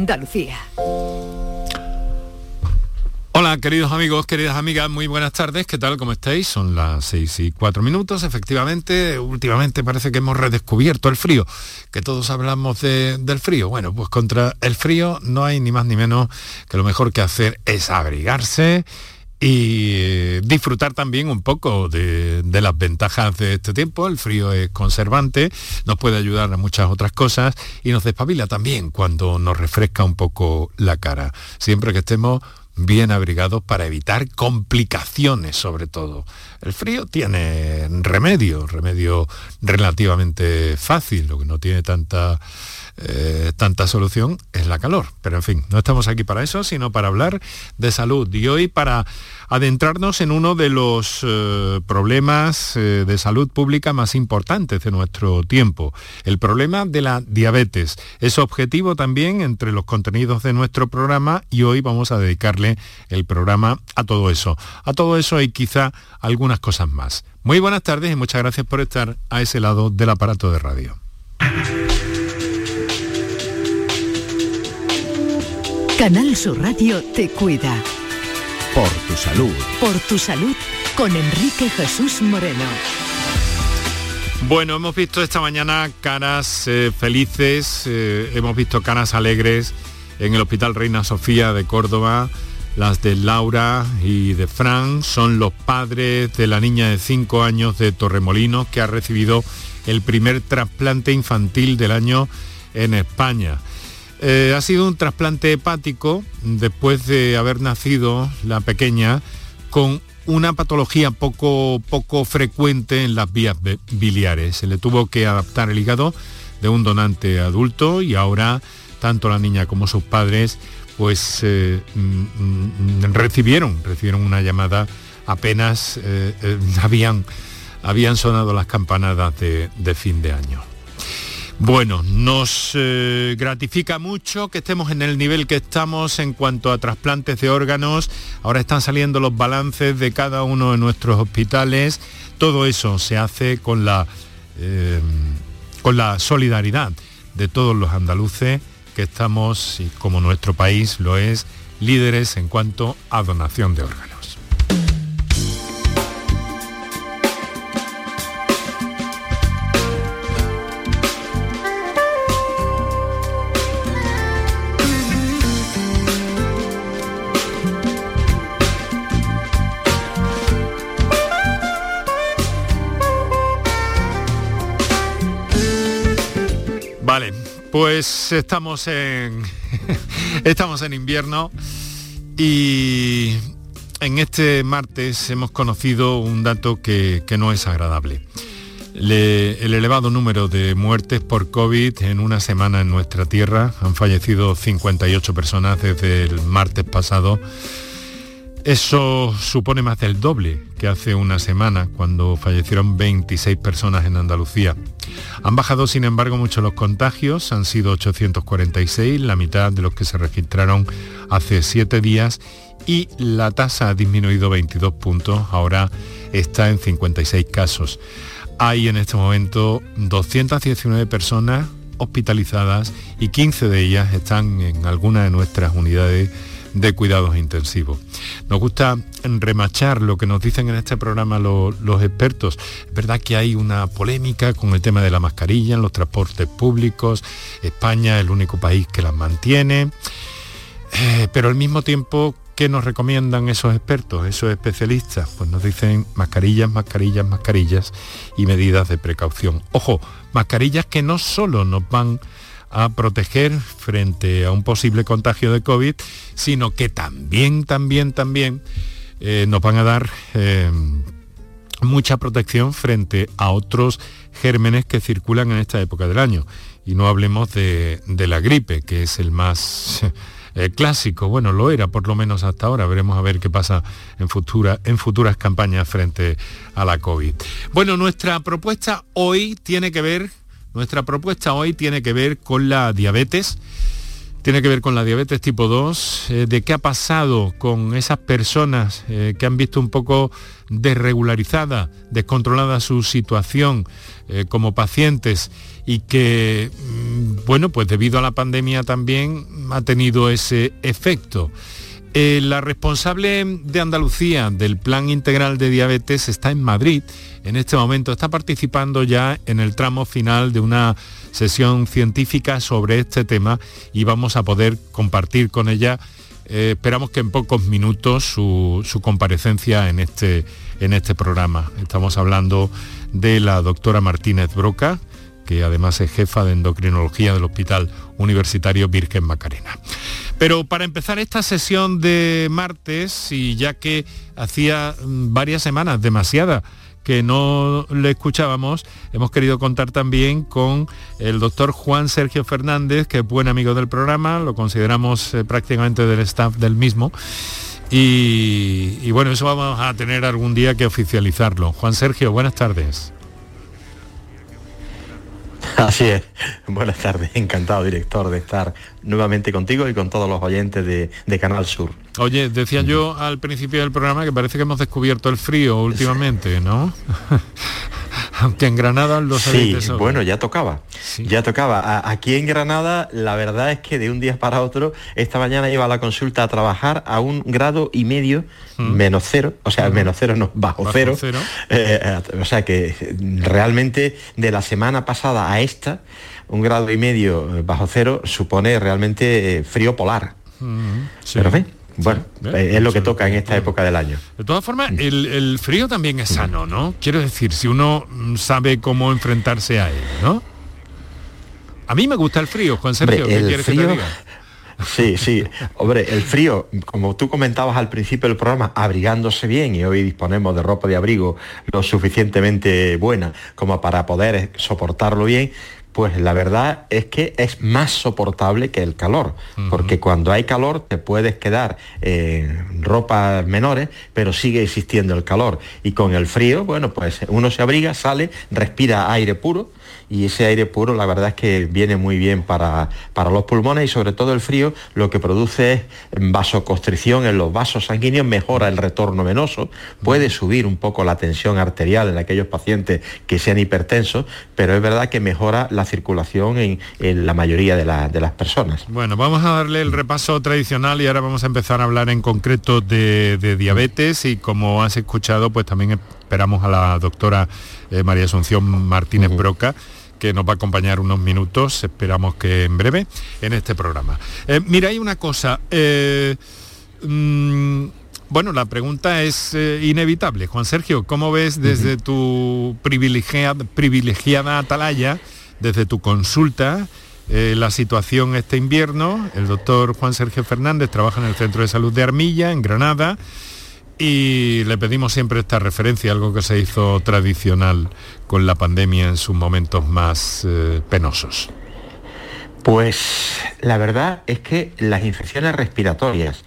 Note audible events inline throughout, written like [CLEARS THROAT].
Andalucía. Hola queridos amigos, queridas amigas, muy buenas tardes, ¿qué tal? ¿Cómo estáis? Son las 6 y 4 minutos, efectivamente, últimamente parece que hemos redescubierto el frío, que todos hablamos del frío. Bueno, pues contra el frío no hay ni más ni menos que lo mejor que hacer es abrigarse y disfrutar también un poco de, las ventajas de este tiempo. El frío es conservante, nos puede ayudar a muchas otras cosas y nos despabila también cuando nos refresca un poco la cara. Siempre que estemos bien abrigados para evitar complicaciones sobre todo. El frío tiene remedio, remedio relativamente fácil, lo que no tiene tanta eh, tanta solución es la calor. Pero en fin, no estamos aquí para eso, sino para hablar de salud. Y hoy para adentrarnos en uno de los eh, problemas eh, de salud pública más importantes de nuestro tiempo, el problema de la diabetes. Es objetivo también entre los contenidos de nuestro programa y hoy vamos a dedicarle el programa a todo eso. A todo eso y quizá algunas cosas más. Muy buenas tardes y muchas gracias por estar a ese lado del aparato de radio. Canal Sur Radio te cuida. Por tu salud. Por tu salud con Enrique Jesús Moreno. Bueno, hemos visto esta mañana caras eh, felices, eh, hemos visto caras alegres en el Hospital Reina Sofía de Córdoba. Las de Laura y de Fran son los padres de la niña de 5 años de Torremolinos que ha recibido el primer trasplante infantil del año en España. Eh, ha sido un trasplante hepático después de haber nacido la pequeña con una patología poco, poco frecuente en las vías biliares. Se le tuvo que adaptar el hígado de un donante adulto y ahora tanto la niña como sus padres pues eh, mm, mm, recibieron, recibieron una llamada apenas eh, [LAUGHS] habían, habían sonado las campanadas de fin de año. Bueno, nos eh, gratifica mucho que estemos en el nivel que estamos en cuanto a trasplantes de órganos. Ahora están saliendo los balances de cada uno de nuestros hospitales. Todo eso se hace con la, eh, con la solidaridad de todos los andaluces que estamos, y como nuestro país lo es, líderes en cuanto a donación de órganos. Pues estamos en [LAUGHS] estamos en invierno y en este martes hemos conocido un dato que, no es agradable. el elevado número de muertes por COVID en una semana en nuestra tierra. Han fallecido 58 personas desde el martes pasado eso supone más del doble que hace una semana, cuando fallecieron 26 personas en Andalucía. Han bajado, sin embargo, mucho los contagios, han sido 846, la mitad de los que se registraron hace siete días, y la tasa ha disminuido 22 puntos, ahora está en 56 casos. Hay en este momento 219 personas hospitalizadas y 15 de ellas están en alguna de nuestras unidades de cuidados intensivos. Nos gusta remachar lo que nos dicen en este programa los, expertos. Es verdad que hay una polémica con el tema de la mascarilla en los transportes públicos. España es el único país que las mantiene. Eh, pero al mismo tiempo, ¿qué nos recomiendan esos expertos, esos especialistas? Pues nos dicen mascarillas, mascarillas, mascarillas y medidas de precaución. Ojo, mascarillas que no solo nos van a proteger frente a un posible contagio de COVID, sino que también, también, también eh, nos van a dar eh, mucha protección frente a otros gérmenes que circulan en esta época del año. Y no hablemos de, la gripe, que es el más eh, clásico. Bueno, lo era por lo menos hasta ahora. Veremos a ver qué pasa en, en futuras campañas frente a la COVID. Bueno, nuestra propuesta hoy tiene que ver nuestra propuesta hoy tiene que ver con la diabetes. tiene que ver con la diabetes tipo 2, eh, de qué ha pasado con esas personas eh, que han visto un poco desregularizada, descontrolada su situación eh, como pacientes y que, mm, bueno, pues debido a la pandemia también ha tenido ese efecto. La responsable de Andalucía del Plan Integral de Diabetes está en Madrid. En este momento está participando ya en el tramo final de una sesión científica sobre este tema y vamos a poder compartir con ella, eh, esperamos que en pocos minutos, su, comparecencia en este, en este programa. Estamos hablando de la doctora Martínez Broca, que además es jefa de endocrinología del Hospital Universitario Virgen Macarena. Pero para empezar esta sesión de martes, y ya que hacía mm, varias semanas, demasiada, que no le escuchábamos, hemos querido contar también con el doctor Juan Sergio Fernández, que es buen amigo del programa, lo consideramos eh, prácticamente del staff del mismo. Y, y bueno, eso vamos a tener algún día que oficializarlo. Juan Sergio, buenas tardes. [LAUGHS] Así es. Buenas tardes. Encantado, director, de estar nuevamente contigo y con todos los oyentes de, Canal Sur. Oye, decía yo al principio del programa que parece que hemos descubierto el frío últimamente, ¿no? [LAUGHS] Aunque en Granada lo Sí, bueno, ya tocaba. Ya tocaba. aquí en Granada, la verdad es que de un día para otro, esta mañana iba a la consulta a trabajar a un grado y medio mm. menos cero, o sea, menos cero no, bajo, cero. Eh, eh, o sea que realmente de la semana pasada a esta, un grado y medio bajo cero supone realmente frío polar. Mm, Pero bueno, eh, es lo que toca en esta época del año. De todas formas, el, frío también es sano, ¿no? Quiero decir, si uno mm, sabe cómo enfrentarse a él, ¿no? A mí me gusta el frío, Juan Sergio, ¿qué quieres que te diga? [LAUGHS] Sí, sí. Hombre, el frío, como tú comentabas al principio del programa, abrigándose bien y hoy disponemos de ropa de abrigo lo suficientemente buena como para poder soportarlo bien, pues la verdad es que es más soportable que el calor, porque cuando hay calor te puedes quedar en ropas menores, pero sigue existiendo el calor. Y con el frío, bueno, pues uno se abriga, sale, respira aire puro y ese aire puro la verdad es que viene muy bien para, para los pulmones y sobre todo el frío lo que produce es vasoconstricción en los vasos sanguíneos, mejora el retorno venoso, puede subir un poco la tensión arterial en aquellos pacientes que sean hipertensos, pero es verdad que mejora la circulación en, la mayoría de, las personas. Bueno, vamos a darle el repaso tradicional y ahora vamos a empezar a hablar en concreto de, diabetes y como has escuchado, pues también esperamos a la doctora eh, María Asunción Martínez Broca que nos va a acompañar unos minutos, esperamos que en breve, en este programa. Eh, mira, hay una cosa. Eh, mm, bueno, la pregunta es eh, inevitable. Juan Sergio, ¿cómo ves desde tu privilegiada, privilegiada atalaya, desde tu consulta, la situación este invierno? El doctor Juan Sergio Fernández trabaja en el Centro de Salud de Armilla, en Granada y le pedimos siempre esta referencia, algo que se hizo tradicional con la pandemia en sus momentos más eh, penosos. Pues la verdad es que las infecciones respiratorias,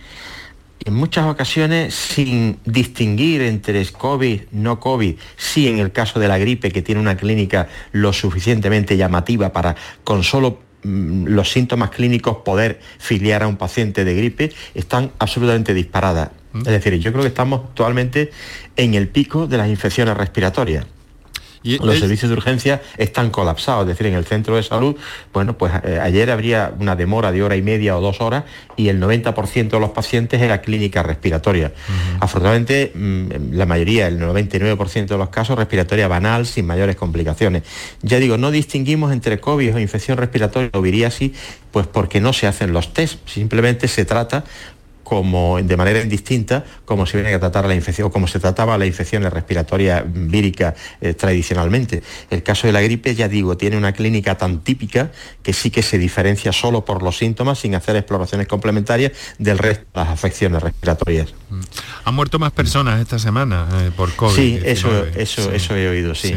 en muchas ocasiones sin distinguir entre COVID, no COVID, sí en el caso de la gripe que tiene una clínica lo suficientemente llamativa para con solo mm, los síntomas clínicos poder filiar a un paciente de gripe, están absolutamente disparadas. Es decir, yo creo que estamos actualmente en el pico de las infecciones respiratorias. Y los servicios de urgencia están colapsados, es decir, en el centro de salud, bueno, pues eh, ayer habría una demora de hora y media o dos horas y el 90% de los pacientes era clínica respiratoria. Afortunadamente, mm, la mayoría, el 99% de los casos, respiratoria banal, sin mayores complicaciones. Ya digo, no distinguimos entre COVID o infección respiratoria o viriasis, pues porque no se hacen los test, simplemente se trata como de manera indistinta como se viene a tratar la infección o como se trataba la infección respiratoria vírica eh, tradicionalmente. El caso de la gripe, ya digo, tiene una clínica tan típica que sí que se diferencia solo por los síntomas sin hacer exploraciones complementarias del resto de las afecciones respiratorias. Mm. Han muerto más personas esta semana eh, por COVID. Sí, eso, eso, eso he oído, sí.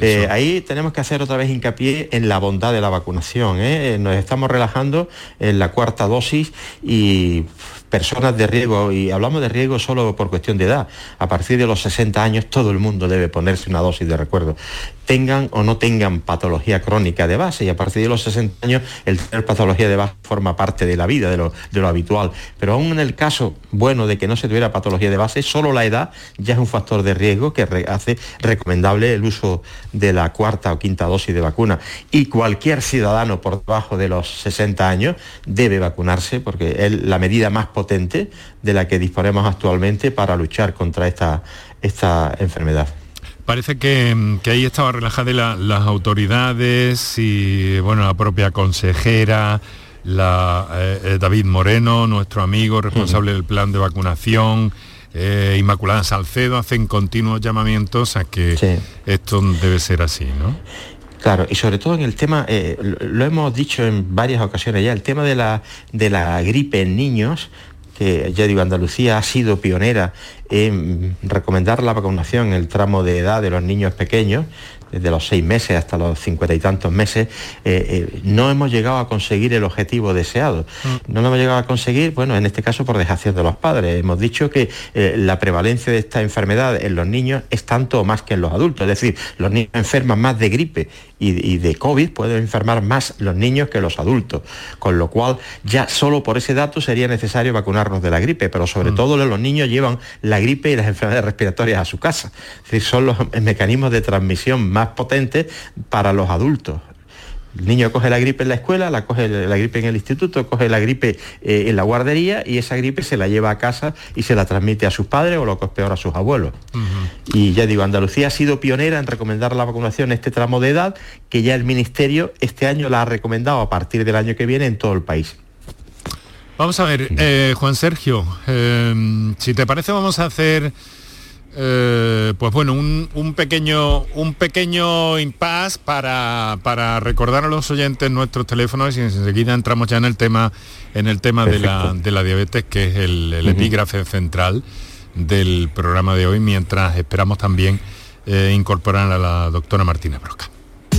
Eh, ahí tenemos que hacer otra vez hincapié en la bondad de la vacunación. ¿eh? Nos estamos relajando en la cuarta dosis y personas de riesgo, y hablamos de riesgo solo por cuestión de edad, a partir de los 60 años todo el mundo debe ponerse una dosis de recuerdo, tengan o no tengan patología crónica de base, y a partir de los 60 años el tener patología de base forma parte de la vida, de lo, de lo habitual. Pero aún en el caso bueno de que no se tuviera patología de base, solo la edad ya es un factor de riesgo que hace recomendable el uso de la cuarta o quinta dosis de vacuna. Y cualquier ciudadano por debajo de los 60 años debe vacunarse porque es la medida más potente de la que disponemos actualmente para luchar contra esta, esta enfermedad. Parece que, ahí estaba relajada las autoridades y bueno, la propia consejera, la, eh, eh, David Moreno, nuestro amigo responsable del plan de vacunación, eh, Inmaculada Salcedo, hacen continuos llamamientos a que esto debe ser así, ¿no? Claro, y sobre todo en el tema, lo hemos dicho en varias ocasiones ya, el tema de la, de la gripe en niños, que ya digo, Andalucía ha sido pionera en recomendar la vacunación en el tramo de edad de los niños pequeños, desde los seis meses hasta los cincuenta y tantos meses, eh, eh, no hemos llegado a conseguir el objetivo deseado. Mm. No lo hemos llegado a conseguir, bueno, en este caso por dejación de los padres. Hemos dicho que eh, la prevalencia de esta enfermedad en los niños es tanto o más que en los adultos. Es decir, los niños enferman más de gripe y, de COVID, pueden enfermar más los niños que los adultos. Con lo cual, ya solo por ese dato sería necesario vacunarnos de la gripe, pero sobre mm. todo los niños llevan la gripe y las enfermedades respiratorias a su casa. Es decir, son los mecanismos de transmisión más potentes para los adultos. El niño coge la gripe en la escuela, la coge la gripe en el instituto, coge la gripe eh, en la guardería y esa gripe se la lleva a casa y se la transmite a sus padres o lo que es peor a sus abuelos. Y ya digo, Andalucía ha sido pionera en recomendar la vacunación en este tramo de edad, que ya el Ministerio este año la ha recomendado a partir del año que viene en todo el país. Vamos a ver, eh, Juan Sergio, eh, si te parece vamos a hacer eh, pues bueno, un, pequeño, un pequeño impasse para, para, recordar a los oyentes nuestros teléfonos y enseguida entramos ya en el tema, en el tema de la, diabetes, que es el, epígrafe central del programa de hoy, mientras esperamos también eh, incorporar a la doctora Martina Broca.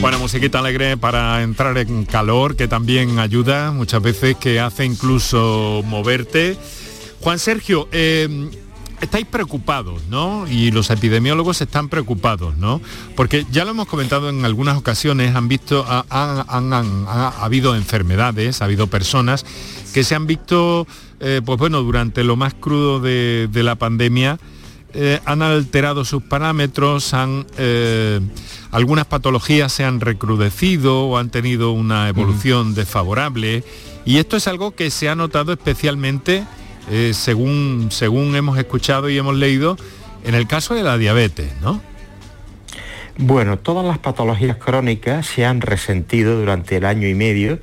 Bueno, musiquita alegre para entrar en calor, que también ayuda muchas veces, que hace incluso moverte. Juan Sergio, eh, estáis preocupados, ¿no? Y los epidemiólogos están preocupados, ¿no? Porque ya lo hemos comentado en algunas ocasiones, han visto, han, ha habido enfermedades, ha habido personas que se han visto, eh, pues bueno, durante lo más crudo de, la pandemia, eh, han alterado sus parámetros, han, eh, algunas patologías se han recrudecido o han tenido una evolución desfavorable. Y esto es algo que se ha notado especialmente eh, según, según hemos escuchado y hemos leído, en el caso de la diabetes, ¿no? Bueno, todas las patologías crónicas se han resentido durante el año y medio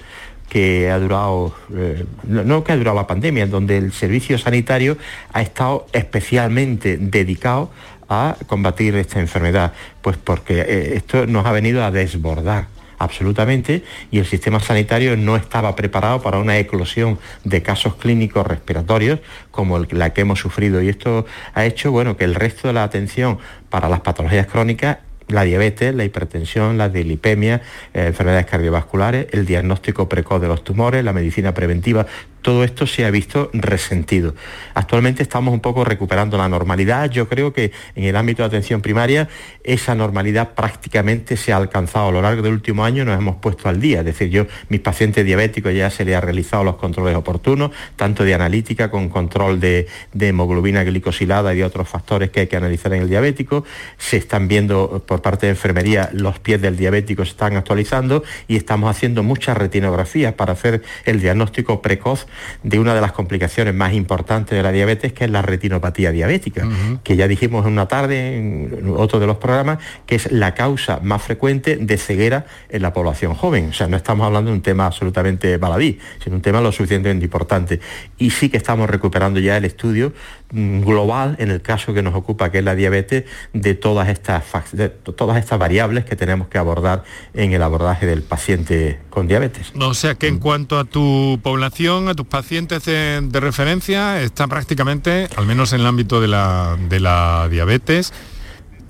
que ha durado, eh, no que ha durado la pandemia, donde el servicio sanitario ha estado especialmente dedicado a combatir esta enfermedad, pues porque eh, esto nos ha venido a desbordar absolutamente. Y el sistema sanitario no estaba preparado para una eclosión de casos clínicos respiratorios como la que hemos sufrido. Y esto ha hecho bueno que el resto de la atención para las patologías crónicas la diabetes, la hipertensión, la dilipemia, eh, enfermedades cardiovasculares, el diagnóstico precoz de los tumores, la medicina preventiva, todo esto se ha visto resentido. Actualmente estamos un poco recuperando la normalidad. Yo creo que en el ámbito de atención primaria esa normalidad prácticamente se ha alcanzado. A lo largo del último año nos hemos puesto al día. Es decir, yo, mis pacientes diabéticos ya se les ha realizado los controles oportunos, tanto de analítica con control de, hemoglobina glicosilada y de otros factores que hay que analizar en el diabético. Se están viendo por parte de enfermería los pies del diabético se están actualizando y estamos haciendo muchas retinografías para hacer el diagnóstico precoz de una de las complicaciones más importantes de la diabetes, que es la retinopatía diabética, que ya dijimos en una tarde en otro de los programas, que es la causa más frecuente de ceguera en la población joven. O sea, no estamos hablando de un tema absolutamente baladí, sino un tema lo suficientemente importante. Y sí que estamos recuperando ya el estudio global en el caso que nos ocupa, que es la diabetes, de todas estas, de todas estas variables que tenemos que abordar en el abordaje del paciente con diabetes. O sea que en mm. cuanto a tu población, a tus pacientes de, referencia, está prácticamente, al menos en el ámbito de la, de la diabetes,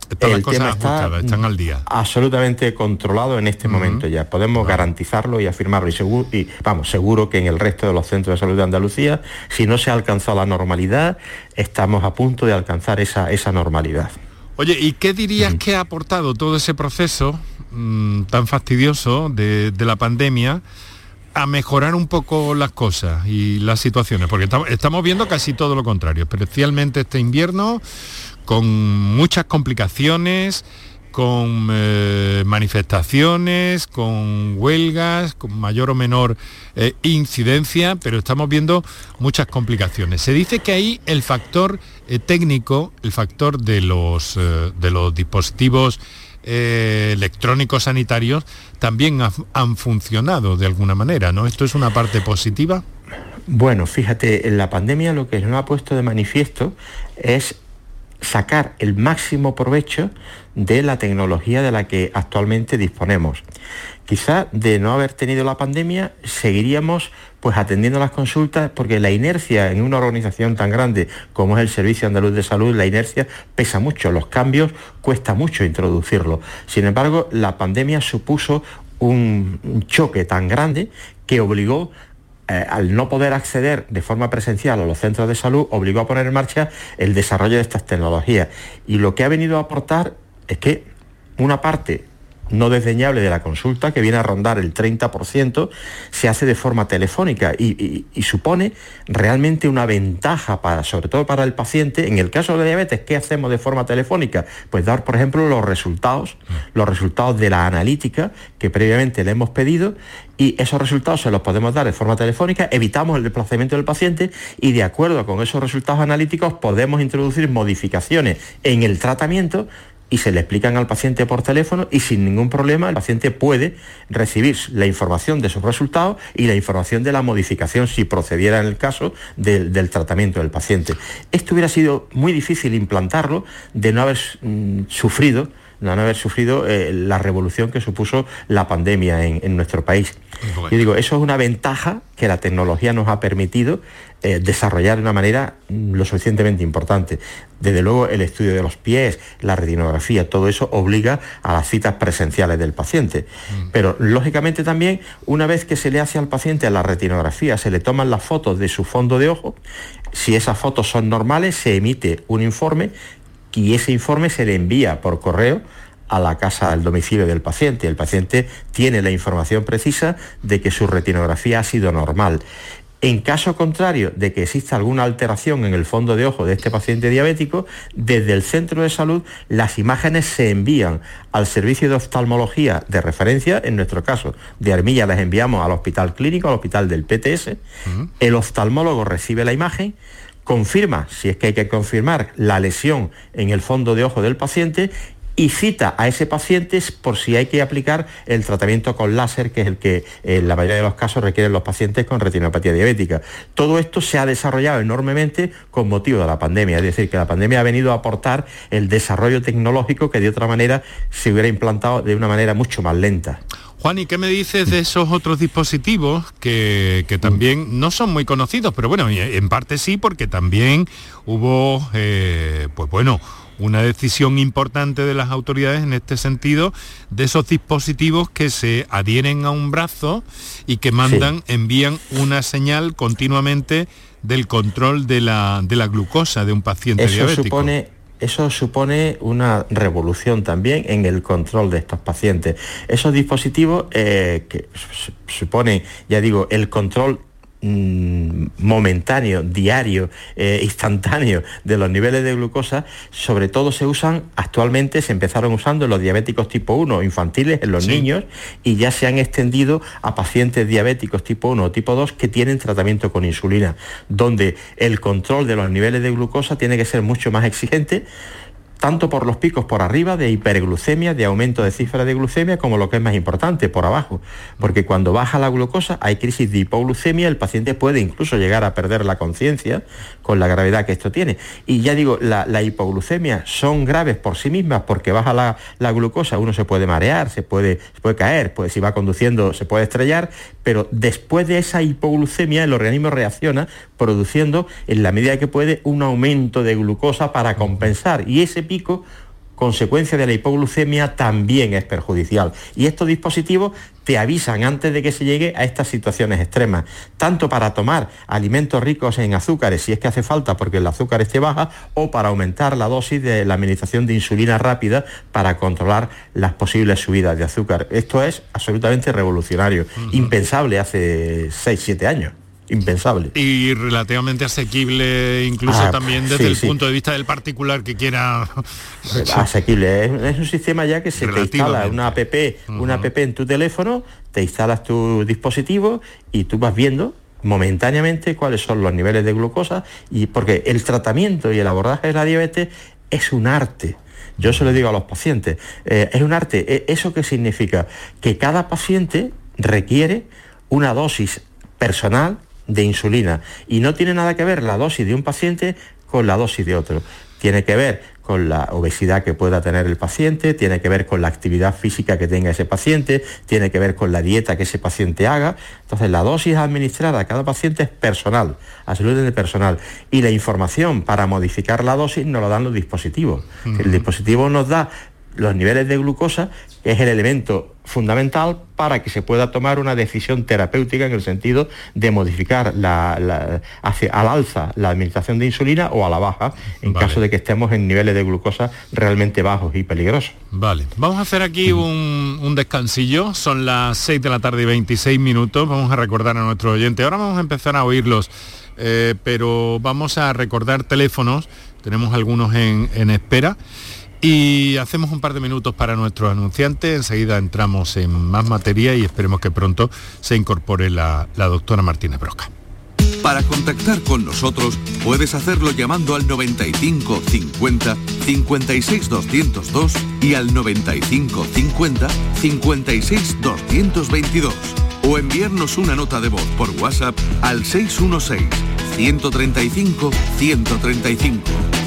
están las cosas ajustadas, están al día. Absolutamente controlado en este momento ya. Podemos garantizarlo y afirmarlo. Y, seguro, y vamos, seguro que en el resto de los centros de salud de Andalucía, si no se ha alcanzado la normalidad, estamos a punto de alcanzar esa, esa normalidad. Oye, ¿y qué dirías que ha aportado todo ese proceso mm, tan fastidioso de, la pandemia a mejorar un poco las cosas y las situaciones? Porque estamos viendo casi todo lo contrario, especialmente este invierno con muchas complicaciones, con eh, manifestaciones, con huelgas, con mayor o menor eh, incidencia, pero estamos viendo muchas complicaciones. Se dice que ahí el factor eh, técnico, el factor de los, de los dispositivos electrónicos sanitarios, también han funcionado de alguna manera, ¿no? ¿Esto es una parte positiva? Bueno, fíjate, en la pandemia lo que nos ha puesto de manifiesto es sacar el máximo provecho de la tecnología de la que actualmente disponemos. Quizá de no haber tenido la pandemia seguiríamos pues atendiendo las consultas porque la inercia en una organización tan grande como es el Servicio Andaluz de Salud, la inercia pesa mucho, los cambios cuesta mucho introducirlos. Sin embargo, la pandemia supuso un choque tan grande que obligó eh, al no poder acceder de forma presencial a los centros de salud, obligó a poner en marcha el desarrollo de estas tecnologías. Y lo que ha venido a aportar es que una parte no desdeñable de la consulta, que viene a rondar el 30%, se hace de forma telefónica y, supone realmente una ventaja, para, sobre todo para el paciente. En el caso de diabetes, ¿qué hacemos de forma telefónica? Pues dar, por ejemplo, los resultados, los resultados de la analítica que previamente le hemos pedido y esos resultados se los podemos dar de forma telefónica, evitamos el desplazamiento del paciente y de acuerdo con esos resultados analíticos podemos introducir modificaciones en el tratamiento y se le explican al paciente por teléfono y sin ningún problema el paciente puede recibir la información de sus resultados y la información de la modificación si procediera en el caso del, tratamiento del paciente. Esto hubiera sido muy difícil implantarlo de no haber mm, sufrido no haber sufrido eh, la revolución que supuso la pandemia en, nuestro país. Yo digo, eso es una ventaja que la tecnología nos ha permitido eh, desarrollar de una manera mm, lo suficientemente importante. Desde luego el estudio de los pies, la retinografía, todo eso obliga a las citas presenciales del paciente. Mm. Pero lógicamente también, una vez que se le hace al paciente la retinografía, se le toman las fotos de su fondo de ojo, si esas fotos son normales, se emite un informe y ese informe se le envía por correo a la casa, al domicilio del paciente. El paciente tiene la información precisa de que su retinografía ha sido normal. En caso contrario de que exista alguna alteración en el fondo de ojo de este paciente diabético, desde el centro de salud las imágenes se envían al servicio de oftalmología de referencia, en nuestro caso de Armilla las enviamos al hospital clínico, al hospital del PTS, el oftalmólogo recibe la imagen, confirma, si es que hay que confirmar, la lesión en el fondo de ojo del paciente y cita a ese paciente por si hay que aplicar el tratamiento con láser, que es el que en la mayoría de los casos requieren los pacientes con retinopatía diabética. Todo esto se ha desarrollado enormemente con motivo de la pandemia, es decir, que la pandemia ha venido a aportar el desarrollo tecnológico que de otra manera se hubiera implantado de una manera mucho más lenta. Juan, ¿y qué me dices de esos otros dispositivos que, también no son muy conocidos? Pero bueno, en parte sí, porque también hubo, eh, pues bueno, una decisión importante de las autoridades en este sentido de esos dispositivos que se adhieren a un brazo y que mandan, envían una señal continuamente del control de la, de la glucosa de un paciente Eso diabético. Supone eso supone una revolución también en el control de estos pacientes. Esos dispositivos eh, que suponen, ya digo, el control momentáneo, diario, eh, instantáneo de los niveles de glucosa, sobre todo se usan actualmente, se empezaron usando en los diabéticos tipo 1 infantiles, en los niños, y ya se han extendido a pacientes diabéticos tipo 1 o tipo 2 que tienen tratamiento con insulina, donde el control de los niveles de glucosa tiene que ser mucho más exigente tanto por los picos por arriba de hiperglucemia, de aumento de cifra de glucemia, como lo que es más importante, por abajo. Porque cuando baja la glucosa hay crisis de hipoglucemia, el paciente puede incluso llegar a perder la conciencia con la gravedad que esto tiene. Y ya digo, la, hipoglucemia son graves por sí mismas porque baja la, glucosa, uno se puede marear, se puede, puede caer, pues si va conduciendo se puede estrellar, pero después de esa hipoglucemia el organismo reacciona produciendo en la medida que puede un aumento de glucosa para compensar. Y ese pico, consecuencia de la hipoglucemia, también es perjudicial. Y estos dispositivos te avisan antes de que se llegue a estas situaciones extremas, tanto para tomar alimentos ricos en azúcares, si es que hace falta porque el azúcar esté baja, o para aumentar la dosis de la administración de insulina rápida para controlar las posibles subidas de azúcar. Esto es absolutamente revolucionario, impensable hace 6-7 años impensable. Y relativamente asequible incluso ah, también desde el punto de vista del particular que quiera... [LAUGHS] [LAUGHS] Asequible, es, un sistema ya que se te instala una app, una app en tu teléfono, te instalas tu dispositivo y tú vas viendo momentáneamente cuáles son los niveles de glucosa y porque el tratamiento y el abordaje de la diabetes es un arte. Yo se lo digo a los pacientes, eh, es un arte. E, ¿Eso qué significa? Que cada paciente requiere una dosis personal de insulina y no tiene nada que ver la dosis de un paciente con la dosis de otro. Tiene que ver con la obesidad que pueda tener el paciente, tiene que ver con la actividad física que tenga ese paciente, tiene que ver con la dieta que ese paciente haga. Entonces la dosis administrada a cada paciente es personal, absolutamente personal. Y la información para modificar la dosis nos lo dan los dispositivos. El dispositivo nos da los niveles de glucosa, que es el elemento fundamental para que se pueda tomar una decisión terapéutica en el sentido de modificar la, hacia, al alza la administración de insulina o a la baja en caso de que estemos en niveles de glucosa realmente bajos y peligrosos. Vale, vamos a hacer aquí un, descansillo, son las 6 de la tarde y 26 minutos, vamos a recordar a nuestros oyentes, ahora vamos a empezar a oírlos, eh, pero vamos a recordar teléfonos, tenemos algunos en, en espera. Y hacemos un par de minutos para nuestro anunciante, enseguida entramos en más materia y esperemos que pronto se incorpore la, doctora Martínez Broca. Para contactar con nosotros puedes hacerlo llamando al 95 50 56 202 y al 95 50 56 222 o enviarnos una nota de voz por WhatsApp al 616 135 135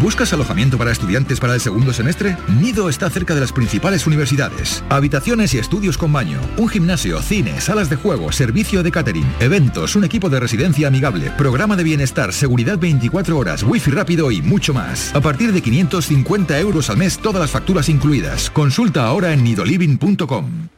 ¿Buscas alojamiento para estudiantes para el segundo semestre? Nido está cerca de las principales universidades. Habitaciones y estudios con baño, un gimnasio, cine, salas de juego, servicio de catering, eventos, un equipo de residencia amigable, programa de bienestar, seguridad 24 horas, wifi rápido y mucho más. A partir de 550 euros al mes, todas las facturas incluidas. Consulta ahora en nidoliving.com.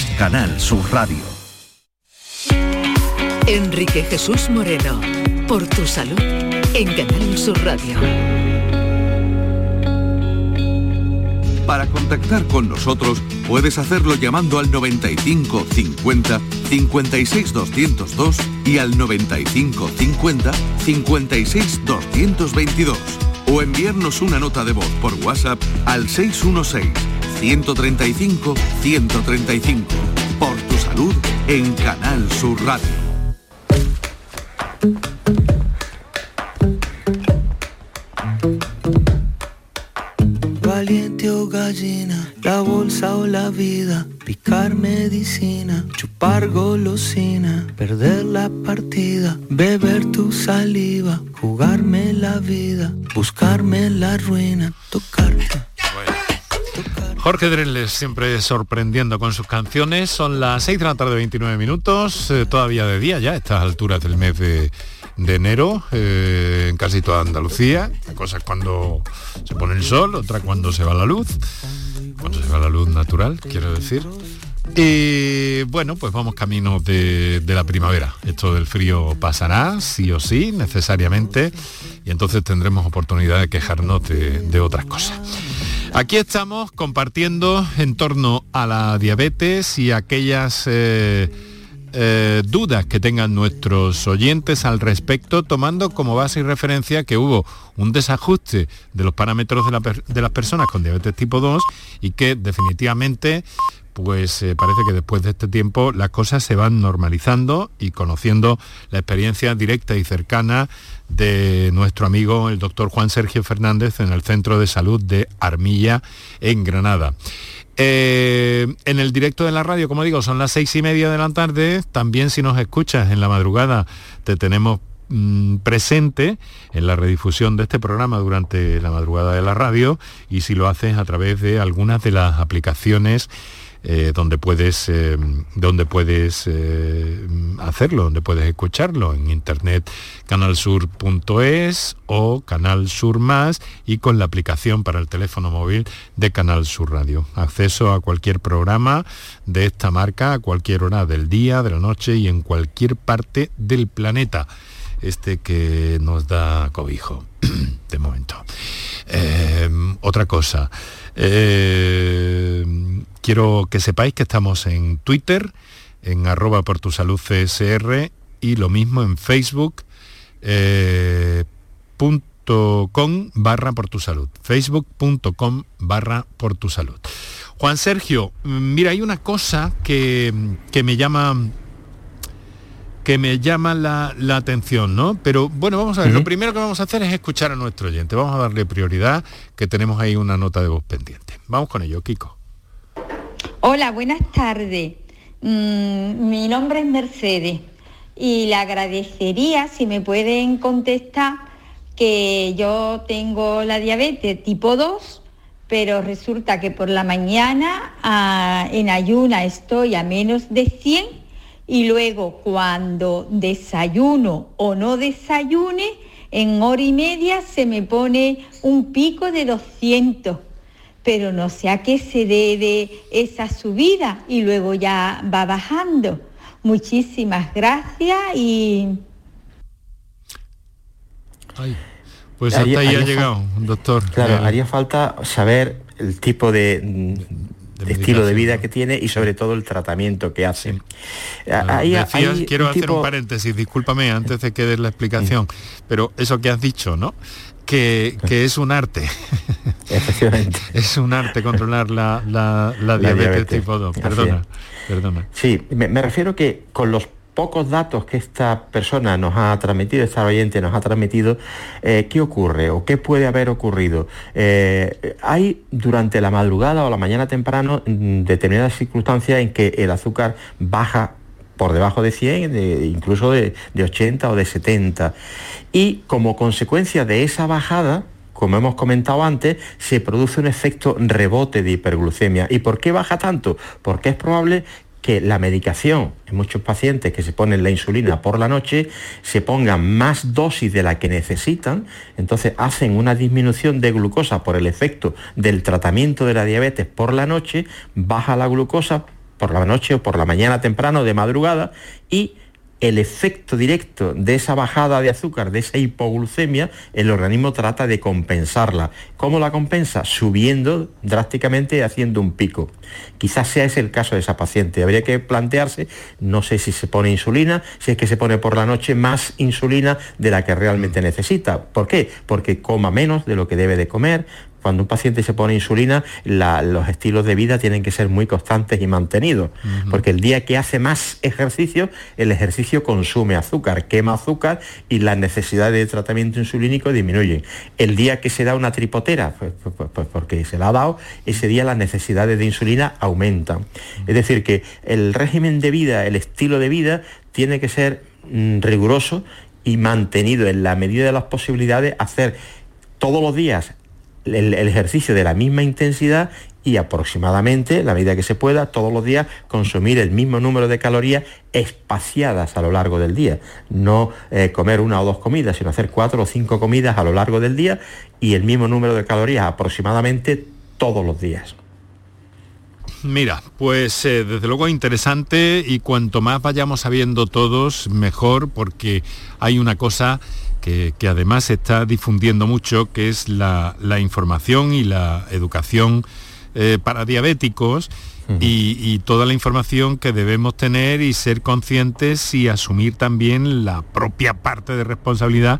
Canal Sur Radio. Enrique Jesús Moreno, por tu salud, en Canal Sur Radio. Para contactar con nosotros puedes hacerlo llamando al 95 50 56 202 y al 95 50 56 222 o enviarnos una nota de voz por WhatsApp al 616 135 135. Por tu salud en Canal Sur Radio. Valiente o gallina, la bolsa o la vida, picar medicina, chupar golosina, perder la partida, beber tu saliva, jugarme la vida, buscarme la ruina, tocarte Jorge Dreles siempre sorprendiendo con sus canciones. Son las 6 de la tarde, 29 minutos, eh, todavía de día ya, a estas alturas del mes de, de enero, eh, en casi toda Andalucía. Una cosa es cuando se pone el sol, otra cuando se va la luz, cuando se va la luz natural, quiero decir. Y bueno, pues vamos camino de, la primavera. Esto del frío pasará, sí o sí, necesariamente, y entonces tendremos oportunidad de quejarnos de, otras cosas. Aquí estamos compartiendo en torno a la diabetes y aquellas eh, eh, dudas que tengan nuestros oyentes al respecto, tomando como base y referencia que hubo un desajuste de los parámetros de las personas con diabetes tipo 2 y que definitivamente pues eh, parece que después de este tiempo las cosas se van normalizando y conociendo la experiencia directa y cercana de nuestro amigo el doctor Juan Sergio Fernández en el Centro de Salud de Armilla en Granada. Eh, en el directo de la radio, como digo, son las seis y media de la tarde. También si nos escuchas en la madrugada, te tenemos mm, presente en la redifusión de este programa durante la madrugada de la radio y si lo haces a través de algunas de las aplicaciones eh, donde puedes, eh, donde puedes eh, hacerlo, donde puedes escucharlo, en internet canalsur.es o Canal Sur Más y con la aplicación para el teléfono móvil de Canal Sur Radio. Acceso a cualquier programa de esta marca a cualquier hora del día, de la noche y en cualquier parte del planeta este que nos da cobijo [CLEARS THROAT] de momento. otra cosa. Quiero que sepáis que estamos en Twitter, en arroba por tu salud CSR y lo mismo en Facebook. Eh, barra por tu salud facebook.com barra por tu salud Juan Sergio mira hay una cosa que, que me llama que me llama la, la, atención, ¿no? Pero bueno, vamos a ver, lo primero que vamos a hacer es escuchar a nuestro oyente. Vamos a darle prioridad, que tenemos ahí una nota de voz pendiente. Vamos con ello, Kiko. Hola, buenas tardes. Mm, mi nombre es Mercedes y le agradecería si me pueden contestar que yo tengo la diabetes tipo 2, pero resulta que por la mañana ah, en ayuna estoy a menos de 100 y luego cuando desayuno o no desayune, en hora y media se me pone un pico de 200 pero no sé a qué se debe esa subida y luego ya va bajando. Muchísimas gracias y... pues hasta ahí ha llegado, doctor. Claro, haría falta saber el tipo de, estilo de vida que tiene y sobre todo el tratamiento que hace. quiero hacer un paréntesis, discúlpame antes de que des la [LAUGHS] explicación, pero eso que has dicho, ¿no? que, es un arte. [LAUGHS] Efectivamente. [LAUGHS] es un arte controlar la, la, diabetes, tipo 2. Perdona, perdona. Sí, me, refiero que con los pocos datos que esta persona nos ha transmitido, esta oyente nos ha transmitido, eh, ¿qué ocurre o qué puede haber ocurrido? Eh, hay durante la madrugada o la mañana temprano mm, determinadas circunstancias en que el azúcar baja por debajo de 100, de, incluso de, 80 o de 70. Y como consecuencia de esa bajada, como hemos comentado antes, se produce un efecto rebote de hiperglucemia. ¿Y por qué baja tanto? Porque es probable que la medicación en muchos pacientes que se ponen la insulina por la noche se pongan más dosis de la que necesitan, entonces hacen una disminución de glucosa por el efecto del tratamiento de la diabetes por la noche, baja la glucosa, por la noche o por la mañana temprano, de madrugada, y el efecto directo de esa bajada de azúcar, de esa hipoglucemia, el organismo trata de compensarla. ¿Cómo la compensa? Subiendo drásticamente y haciendo un pico. Quizás sea ese el caso de esa paciente. Habría que plantearse, no sé si se pone insulina, si es que se pone por la noche más insulina de la que realmente necesita. ¿Por qué? Porque coma menos de lo que debe de comer, cuando un paciente se pone insulina, los estilos de vida tienen que ser muy constantes y mantenidos, porque el día que hace más ejercicio, el ejercicio consume azúcar, quema azúcar y las necesidades de tratamiento insulínico disminuyen. El día que se da una tripotera, pues, pues, pues, pues porque se la ha dado, ese día las necesidades de insulina aumentan. Es decir, que el régimen de vida, el estilo de vida, tiene que ser mm, riguroso y mantenido en la medida de las posibilidades, hacer todos los días el, ejercicio de la misma intensidad y aproximadamente, la medida que se pueda, todos los días consumir el mismo número de calorías espaciadas a lo largo del día. No eh, comer una o dos comidas, sino hacer cuatro o cinco comidas a lo largo del día y el mismo número de calorías aproximadamente todos los días. Mira, pues eh, desde luego interesante y cuanto más vayamos sabiendo todos, mejor, porque hay una cosa que, además se está difundiendo mucho, que es la, información y la educación eh, para diabéticos y, toda la información que debemos tener y ser conscientes y asumir también la propia parte de responsabilidad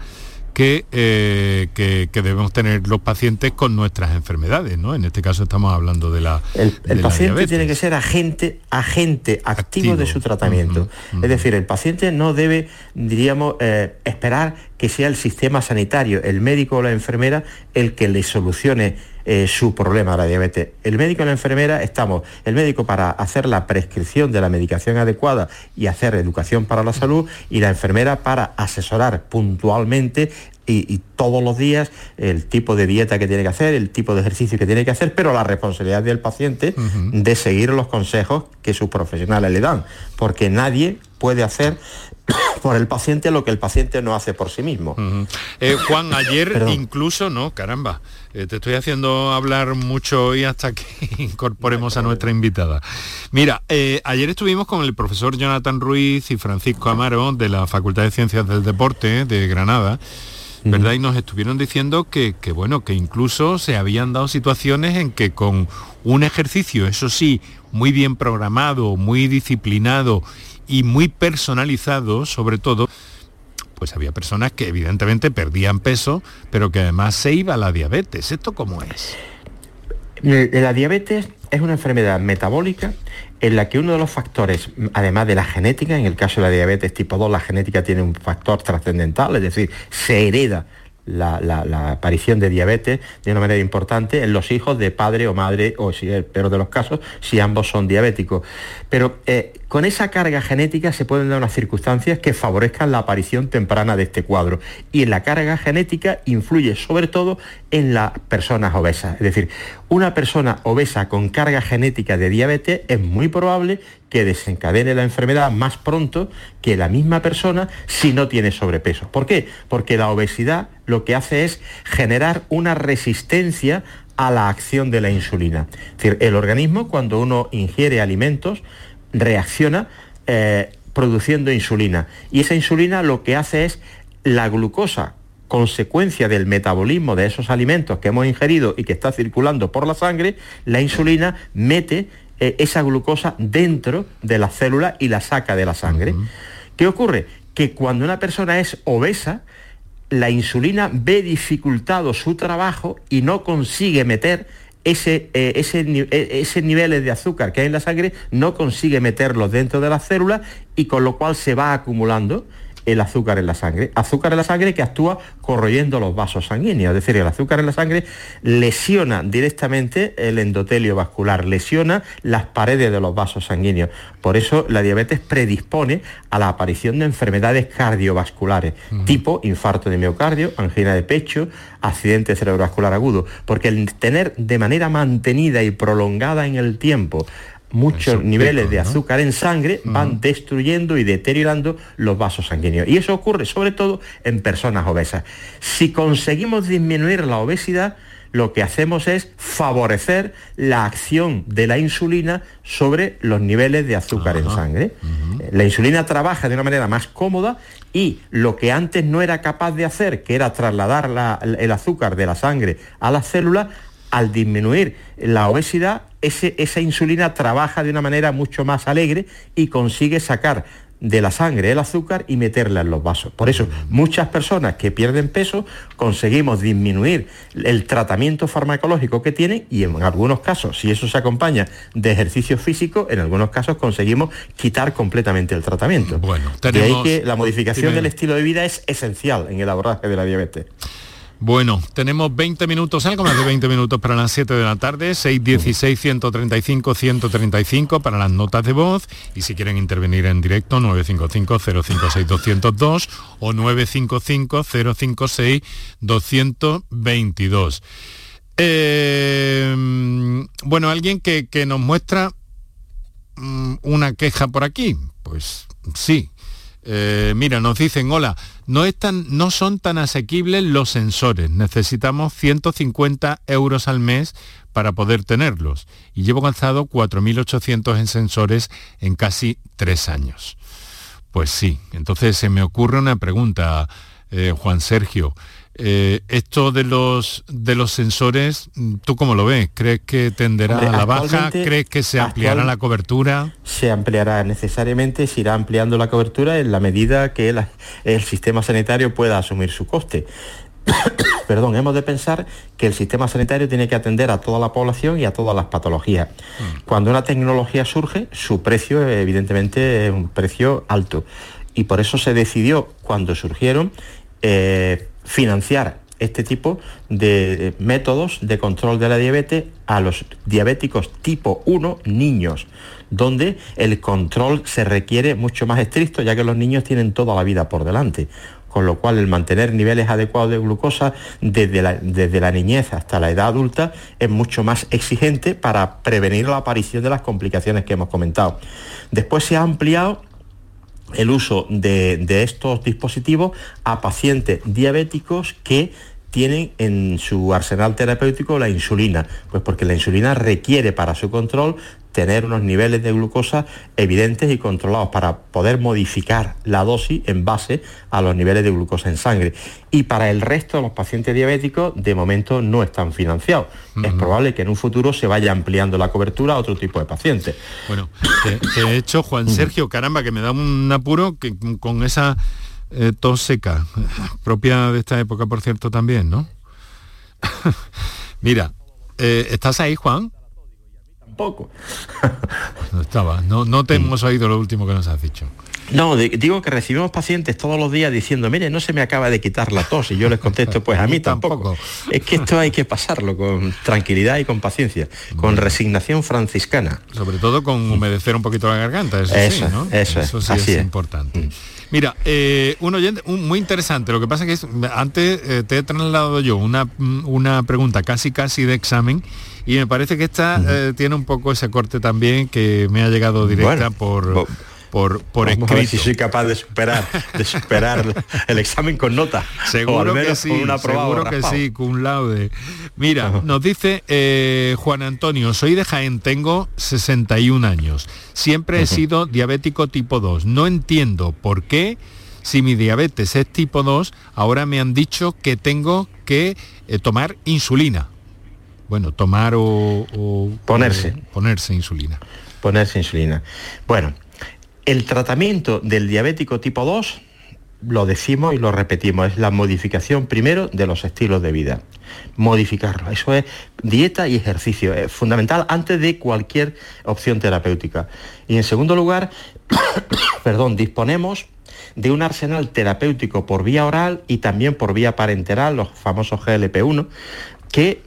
eh, que, que, debemos tener los pacientes con nuestras enfermedades, ¿no? En este caso estamos hablando de la El, paciente tiene que ser agente, agente activo, de su tratamiento. Es decir, el paciente no debe, diríamos, eh, esperar que sea el sistema sanitario, el médico o la enfermera, el que le solucione eh, su problema la diabetes. El médico y la enfermera estamos, el médico para hacer la prescripción de la medicación adecuada y hacer educación para la salud y la enfermera para asesorar puntualmente y, todos los días el tipo de dieta que tiene que hacer, el tipo de ejercicio que tiene que hacer, pero la responsabilidad del paciente de seguir los consejos que sus profesionales le dan, porque nadie puede hacer [COUGHS] por el paciente lo que el paciente no hace por sí mismo. Eh, Juan, ayer [COUGHS] incluso, no, caramba, eh, te estoy haciendo hablar mucho hoy hasta que [LAUGHS] incorporemos a nuestra invitada. Mira, eh, ayer estuvimos con el profesor Jonathan Ruiz y Francisco Amaro de la Facultad de Ciencias del Deporte de Granada. ¿verdad? Y nos estuvieron diciendo que, que, bueno, que incluso se habían dado situaciones en que con un ejercicio, eso sí, muy bien programado, muy disciplinado y muy personalizado, sobre todo, pues había personas que evidentemente perdían peso, pero que además se iba la diabetes. ¿Esto cómo es? La diabetes es una enfermedad metabólica en la que uno de los factores, además de la genética, en el caso de la diabetes tipo 2, la genética tiene un factor trascendental, es decir, se hereda la, aparición de diabetes de una manera importante en los hijos de padre o madre, o si el peor de los casos, si ambos son diabéticos. Pero eh, con esa carga genética se pueden dar unas circunstancias que favorezcan la aparición temprana de este cuadro. Y la carga genética influye sobre todo en las personas obesas. Es decir, una persona obesa con carga genética de diabetes es muy probable que desencadene la enfermedad más pronto que la misma persona si no tiene sobrepeso. ¿Por qué? Porque la obesidad lo que hace es generar una resistencia a la acción de la insulina. Es decir, el organismo cuando uno ingiere alimentos reacciona eh, produciendo insulina y esa insulina lo que hace es la glucosa consecuencia del metabolismo de esos alimentos que hemos ingerido y que está circulando por la sangre, la insulina mete eh, esa glucosa dentro de la célula y la saca de la sangre. ¿Qué ocurre? Que cuando una persona es obesa, la insulina ve dificultado su trabajo y no consigue meter ese, eh, ese, e, ese, niveles de azúcar que hay en la sangre, no consigue meterlos dentro de las células y con lo cual se va acumulando el azúcar en la sangre. Azúcar en la sangre que actúa corroyendo los vasos sanguíneos. Es decir, el azúcar en la sangre lesiona directamente el endotelio vascular, lesiona las paredes de los vasos sanguíneos. Por eso la diabetes predispone a la aparición de enfermedades cardiovasculares, tipo infarto de miocardio, angina de pecho, accidente cerebrovascular agudo. Porque el tener de manera mantenida y prolongada en el tiempo muchos niveles de azúcar en sangre van destruyendo y deteriorando los vasos sanguíneos. Y eso ocurre sobre todo en personas obesas. Si conseguimos disminuir la obesidad, lo que hacemos es favorecer la acción de la insulina sobre los niveles de azúcar en sangre. La insulina trabaja de una manera más cómoda y lo que antes no era capaz de hacer, que era trasladar el azúcar de la sangre a las células, al disminuir la obesidad, esa insulina trabaja de una manera mucho más alegre y consigue sacar de la sangre el azúcar y meterla en los vasos. Por eso, muchas personas que pierden peso conseguimos disminuir el tratamiento farmacológico que tienen y en algunos casos, si eso se acompaña de ejercicio físico, en algunos casos conseguimos quitar completamente el tratamiento. Bueno, de ahí que la modificación del estilo de vida es esencial en el abordaje de la diabetes. Bueno, tenemos 20 minutos, algo más de 20 minutos para las 7 de la tarde, 616-135-135 para las notas de voz y si quieren intervenir en directo 955-056-202 o 955-056-222. Eh, bueno, alguien que, que nos muestra mm, una queja por aquí, pues sí, eh, mira, nos dicen, hola, no, no son tan asequibles los sensores, necesitamos 150 euros al mes para poder tenerlos. Y llevo gastado 4.800 en sensores en casi tres años. Pues sí, entonces se me ocurre una pregunta, eh, Juan Sergio. Eh, esto de los, de los sensores, ¿tú cómo lo ves? ¿Crees que tenderá a la baja? ¿Crees que se ampliará la cobertura? Se ampliará necesariamente, se irá ampliando la cobertura en la medida que el sistema sanitario pueda asumir su coste. [COUGHS] Perdón, hemos de pensar que el sistema sanitario tiene que atender a toda la población y a todas las patologías. Mm. Cuando una tecnología surge, su precio evidentemente es un precio alto. Y por eso se decidió, cuando surgieron, eh, financiar este tipo de métodos de control de la diabetes a los diabéticos tipo 1 niños, donde el control se requiere mucho más estricto, ya que los niños tienen toda la vida por delante con lo cual el mantener niveles adecuados de glucosa desde la, desde la, niñez hasta la edad adulta es mucho más exigente para prevenir la aparición de las complicaciones que hemos comentado. Después se ha ampliado el uso de, estos dispositivos a pacientes diabéticos que tienen en su arsenal terapéutico la insulina, pues porque la insulina requiere para su control tener unos niveles de glucosa evidentes y controlados para poder modificar la dosis en base a los niveles de glucosa en sangre. Y para el resto de los pacientes diabéticos, de momento no están financiados. Es probable que en un futuro se vaya ampliando la cobertura a otro tipo de pacientes. Bueno, de, hecho, Juan Sergio, caramba, que me da un apuro que con esa eh, tos seca, propia de esta época, por cierto, también, ¿no? [LAUGHS] Mira, eh, ¿estás ahí, Juan? poco. no estaba, no, no te hemos oído lo último que nos has dicho. No, digo que recibimos pacientes todos los días diciendo, mire, no se me acaba de quitar la tos. Y yo les contesto, pues a mí [LAUGHS] tampoco. Es que esto hay que pasarlo con tranquilidad y con paciencia, con resignación franciscana. Sobre todo con humedecer un poquito la garganta, eso, sí, ¿no? Eso, sí es, importante. Mm. Mira, eh, un oyente muy interesante. Lo que pasa es que antes eh, te he trasladado yo una, una pregunta casi casi de examen y me parece que esta eh, tiene un poco ese corte también que me ha llegado directa por por, por escrito. si soy capaz de superar, de superar el examen con nota. Seguro que sí, seguro que sí, con laude. Mira, nos dice eh, Juan Antonio, soy de Jaén, tengo 61 años. Siempre he sido diabético tipo 2. No entiendo por qué, si mi diabetes es tipo 2, ahora me han dicho que tengo que eh, tomar insulina bueno, tomar o, ponerse. ponerse insulina. Ponerse insulina. Bueno, el tratamiento del diabético tipo 2, lo decimos y lo repetimos, es la modificación primero de los estilos de vida. Modificarlo. Eso es dieta y ejercicio. Es fundamental antes de cualquier opción terapéutica. Y en segundo lugar, [COUGHS] perdón, disponemos de un arsenal terapéutico por vía oral y también por vía parenteral, los famosos GLP-1, que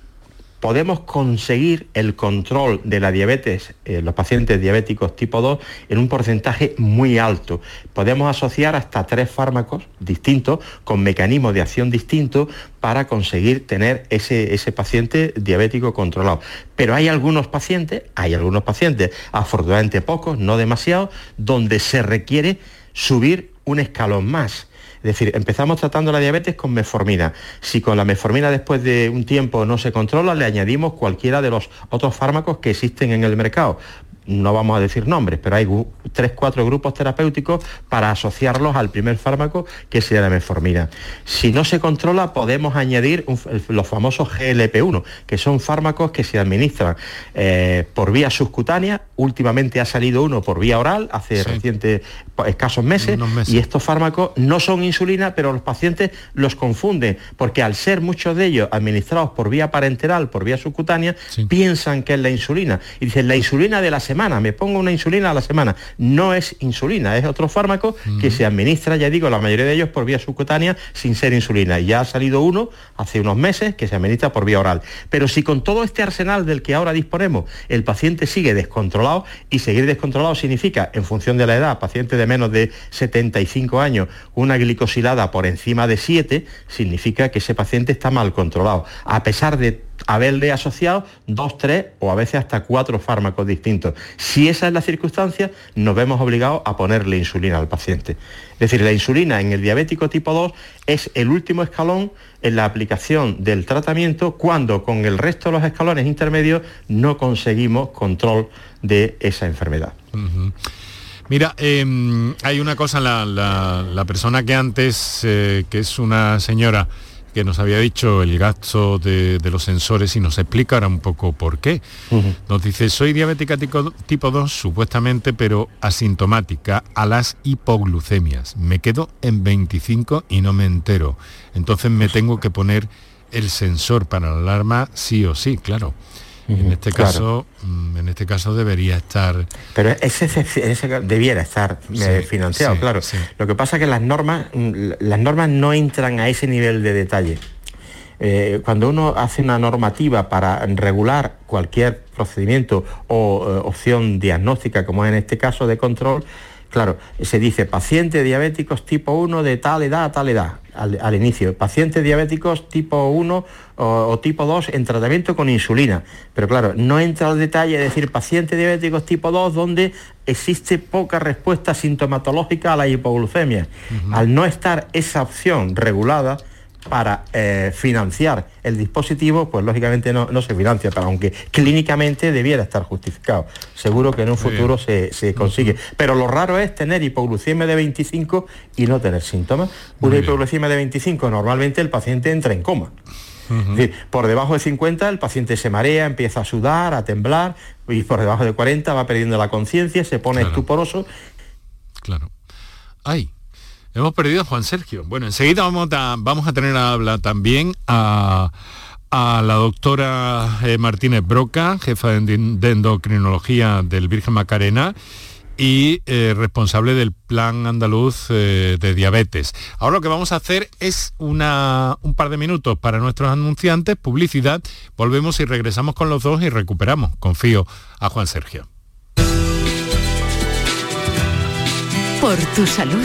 podemos conseguir el control de la diabetes en los pacientes diabéticos tipo 2 en un porcentaje muy alto. Podemos asociar hasta tres fármacos distintos con mecanismos de acción distintos para conseguir tener ese, ese paciente diabético controlado. Pero hay algunos pacientes, hay algunos pacientes, afortunadamente pocos, no demasiados, donde se requiere subir un escalón más es decir, empezamos tratando la diabetes con meformina. Si con la meformina después de un tiempo no se controla, le añadimos cualquiera de los otros fármacos que existen en el mercado no vamos a decir nombres, pero hay tres, cuatro grupos terapéuticos para asociarlos al primer fármaco que sería la metformina. Si no se controla, podemos añadir los famosos GLP-1, que son fármacos que se administran eh, por vía subcutánea. Últimamente ha salido uno por vía oral, hace recientes, escasos meses, y estos fármacos no son insulina, pero los pacientes los confunden, porque al ser muchos de ellos administrados por vía parenteral, por vía subcutánea, piensan que es la insulina. Y dicen, la insulina de la semana, me pongo una insulina a la semana. No es insulina, es otro fármaco que se administra, ya digo, la mayoría de ellos por vía subcutánea sin ser insulina. Y ya ha salido uno hace unos meses que se administra por vía oral. Pero si con todo este arsenal del que ahora disponemos el paciente sigue descontrolado, y seguir descontrolado significa, en función de la edad, paciente de menos de 75 años, una glicosilada por encima de 7, significa que ese paciente está mal controlado, a pesar de haberle asociado dos, tres o a veces hasta cuatro fármacos distintos. Si esa es la circunstancia, nos vemos obligados a ponerle insulina al paciente. Es decir, la insulina en el diabético tipo 2 es el último escalón en la aplicación del tratamiento cuando con el resto de los escalones intermedios no conseguimos control de esa enfermedad. Mira, em, hay una cosa, la, persona que antes, eh, que es una señora, que nos había dicho el gasto de, los sensores y nos explica ahora un poco por qué. Nos dice, soy diabética tipo, tipo 2 supuestamente, pero asintomática a las hipoglucemias. Me quedo en 25 y no me entero. Entonces me tengo que poner el sensor para la alarma sí o sí, claro en este caso mm, en este caso debería estar pero ese, debiera estar eh, financiado claro. lo que pasa es que las normas mm, las normas no entran a ese nivel de detalle. Eh, cuando uno hace una normativa para regular cualquier procedimiento o eh, opción diagnóstica como es en este caso de control Claro, se dice pacientes diabéticos tipo 1 de tal edad a tal edad, al, inicio. Pacientes diabéticos tipo 1 o, tipo 2 en tratamiento con insulina. Pero claro, no entra al detalle de decir pacientes diabéticos tipo 2 donde existe poca respuesta sintomatológica a la hipoglucemia. Al no estar esa opción regulada, para eh, financiar el dispositivo, pues lógicamente no, se financia, pero aunque clínicamente debiera estar justificado. Seguro que en un futuro se, consigue. Pero lo raro es tener hipoglucemia de 25 y no tener síntomas. Una hipoglucemia de 25 normalmente el paciente entra en coma. es decir, por debajo de 50 el paciente se marea, empieza a sudar, a temblar, y por debajo de 40 va perdiendo la conciencia, se pone estuporoso. Claro. Ay, Hemos perdido a Juan Sergio. Bueno, enseguida vamos a, vamos a tener a hablar también a, la doctora eh, Martínez Broca, jefa de, endocrinología del Virgen Macarena y eh, responsable del Plan Andaluz eh, de Diabetes. Ahora lo que vamos a hacer es una, un par de minutos para nuestros anunciantes, publicidad, volvemos y regresamos con los dos y recuperamos, confío, a Juan Sergio. Por tu salud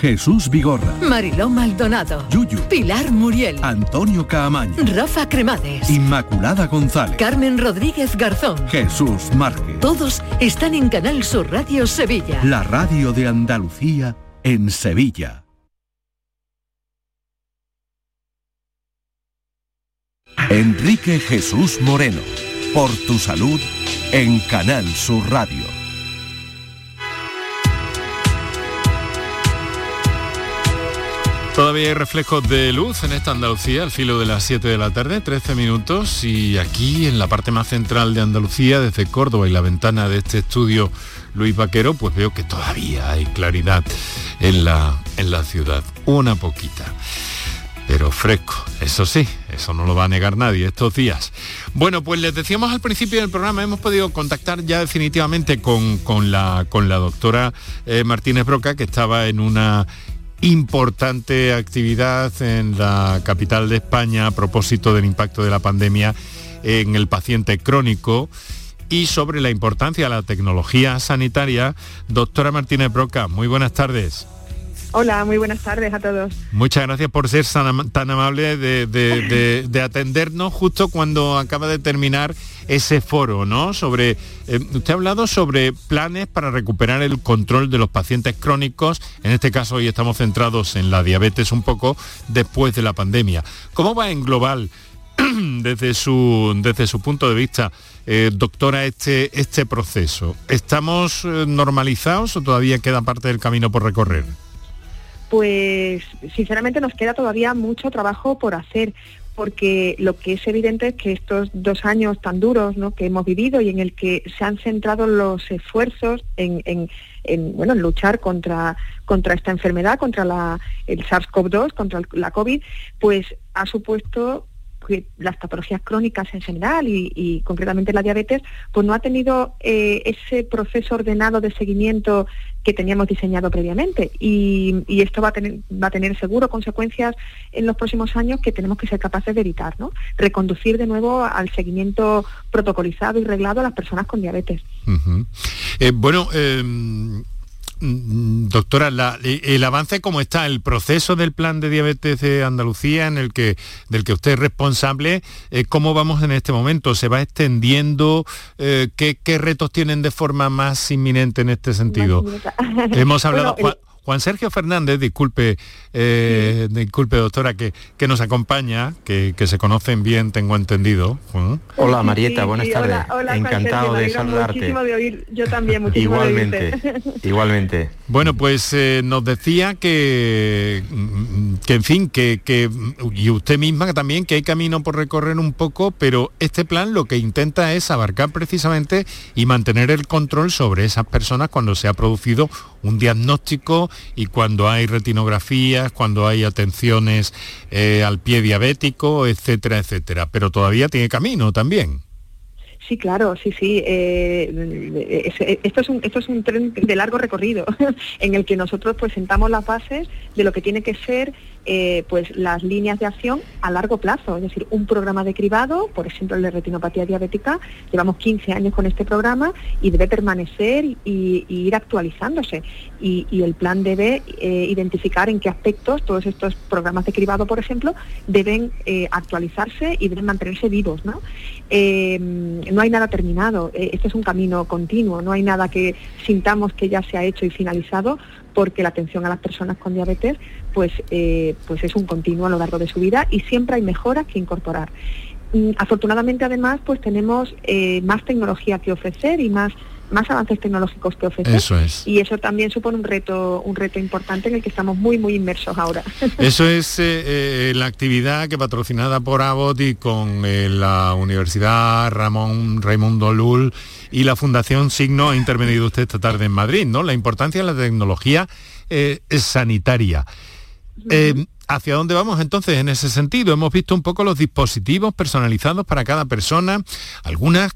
Jesús Vigorra, Mariló Maldonado, Yuyu, Pilar Muriel, Antonio Caamaño, Rafa Cremades, Inmaculada González, Carmen Rodríguez Garzón, Jesús Márquez. Todos están en Canal Sur Radio Sevilla. La radio de Andalucía en Sevilla. Enrique Jesús Moreno, por tu salud en Canal Sur Radio. Todavía hay reflejos de luz en esta Andalucía al filo de las 7 de la tarde, 13 minutos, y aquí en la parte más central de Andalucía, desde Córdoba y la ventana de este estudio Luis Vaquero, pues veo que todavía hay claridad en la, en la ciudad, una poquita. pero fresco, eso sí, eso no lo va a negar nadie estos días. Bueno, pues les decíamos al principio del programa, hemos podido contactar ya definitivamente con, la, con la doctora eh, Martínez Broca, que estaba en una importante actividad en la capital de España a propósito del impacto de la pandemia en el paciente crónico y sobre la importancia de la tecnología sanitaria. Doctora Martínez Broca, muy buenas tardes. Hola, muy buenas tardes a todos. Muchas gracias por ser tan, amable de, atendernos justo cuando acaba de terminar ese foro, ¿no? Sobre, eh, usted ha hablado sobre planes para recuperar el control de los pacientes crónicos, en este caso hoy estamos centrados en la diabetes un poco después de la pandemia. ¿Cómo va en global [CLEARS THROAT] desde su, desde su punto de vista, eh, doctora, este, este proceso? ¿Estamos eh, normalizados o todavía queda parte del camino por recorrer? Pues sinceramente nos queda todavía mucho trabajo por hacer, porque lo que es evidente es que estos dos años tan duros que hemos vivido y en el que se han centrado los esfuerzos en, bueno, en luchar contra, contra esta enfermedad, contra la, el SARS-CoV-2, contra la COVID, pues ha supuesto las patologías crónicas en general y, concretamente la diabetes, pues no ha tenido eh, ese proceso ordenado de seguimiento que teníamos diseñado previamente. Y, esto va a, tener, va a tener seguro consecuencias en los próximos años que tenemos que ser capaces de evitar, ¿no? Reconducir de nuevo al seguimiento protocolizado y reglado a las personas con diabetes. Eh, bueno, em, Mm, doctora, el avance cómo está, el proceso del plan de diabetes de Andalucía en el que del que usted es responsable, eh, ¿cómo vamos en este momento? ¿Se va extendiendo? Eh, ¿qué, retos tienen de forma más inminente en este sentido? Hemos [LAUGHS] hablado. Juan Sergio Fernández, disculpe, eh, disculpe doctora, que, que, nos acompaña, que, se conocen bien, tengo entendido. Hola Marieta, buenas tardes. Encantado de saludarte. yo también, muchísimo Igualmente, [LAUGHS] igualmente. Bueno, pues eh, nos decía que, que en fin, que, que, y usted misma también, que hay camino por recorrer un poco, pero este plan lo que intenta es abarcar precisamente y mantener el control sobre esas personas cuando se ha producido un diagnóstico y cuando hay retinografías, cuando hay atenciones eh, al pie diabético, etcétera, etcétera. Pero todavía tiene camino también. Sí, claro, sí, sí. Eh, esto, es un, esto es un tren de largo recorrido [LAUGHS] en el que nosotros pues sentamos las bases de lo que tiene que ser eh, pues las líneas de acción a largo plazo, es decir, un programa de cribado, por ejemplo el de retinopatía diabética, llevamos 15 años con este programa y debe permanecer y, ir actualizándose. Y, el plan debe eh, identificar en qué aspectos todos estos programas de cribado, por ejemplo, deben eh, actualizarse y deben mantenerse vivos. ¿no? no hay nada terminado, este es un camino continuo, no hay nada que sintamos que ya se ha hecho y finalizado, porque la atención a las personas con diabetes pues, eh, pues es un continuo a lo largo de su vida y siempre hay mejoras que incorporar. Mm, afortunadamente además pues tenemos eh, más tecnología que ofrecer y más más avances tecnológicos que ofrecer. Eso es. Y eso también supone un reto, un reto importante en el que estamos muy, muy inmersos ahora. [LAUGHS] Eso es eh, la actividad que patrocinada por Abbott y con la Universidad Ramón Raimundo Lul y la Fundación Signo ha intervenido usted esta tarde en Madrid, ¿no? La importancia de la tecnología eh, sanitaria. Eh, ¿Hacia dónde vamos entonces en ese sentido? Hemos visto un poco los dispositivos personalizados para cada persona, algunas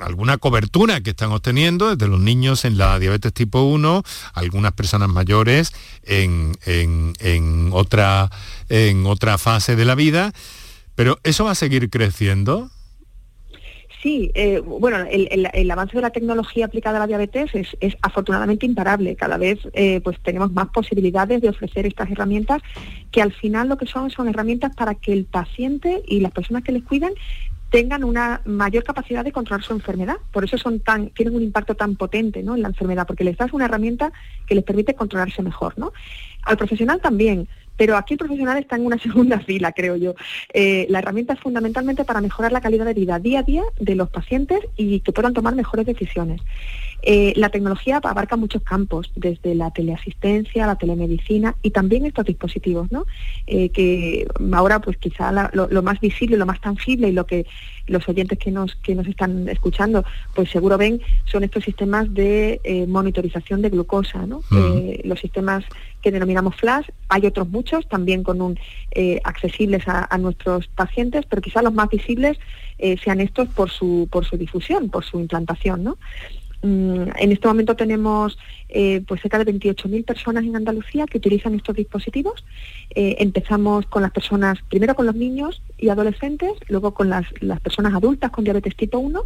alguna cobertura que están obteniendo desde los niños en la diabetes tipo 1, algunas personas mayores en, en, otra, en otra fase de la vida, pero ¿eso va a seguir creciendo? Sí, eh, bueno, el, avance de la tecnología aplicada a la diabetes es, afortunadamente imparable. Cada vez eh, pues tenemos más posibilidades de ofrecer estas herramientas que al final lo que son son herramientas para que el paciente y las personas que les cuidan tengan una mayor capacidad de controlar su enfermedad. Por eso son tan, tienen un impacto tan potente ¿no? en la enfermedad, porque les das una herramienta que les permite controlarse mejor. ¿no? Al profesional también. Pero aquí el profesional está en una [LAUGHS] segunda fila, creo yo. Eh, la herramienta es fundamentalmente para mejorar la calidad de vida día a día de los pacientes y que puedan tomar mejores decisiones. Eh, la tecnología abarca muchos campos, desde la teleasistencia, la telemedicina y también estos dispositivos, ¿no? Eh, que ahora pues quizá lo, más visible, lo más tangible y lo que los oyentes que nos, que nos están escuchando pues seguro ven son estos sistemas de eh, monitorización de glucosa, ¿no? los sistemas que denominamos flash, hay otros muchos también con un accesibles a, nuestros pacientes, pero quizá los más visibles sean estos por su, por su difusión, por su implantación, ¿no? Mm, en este momento tenemos eh, pues cerca de 28.000 personas en Andalucía que utilizan estos dispositivos. Eh, empezamos con las personas, primero con los niños y adolescentes, luego con las, personas adultas con diabetes tipo 1,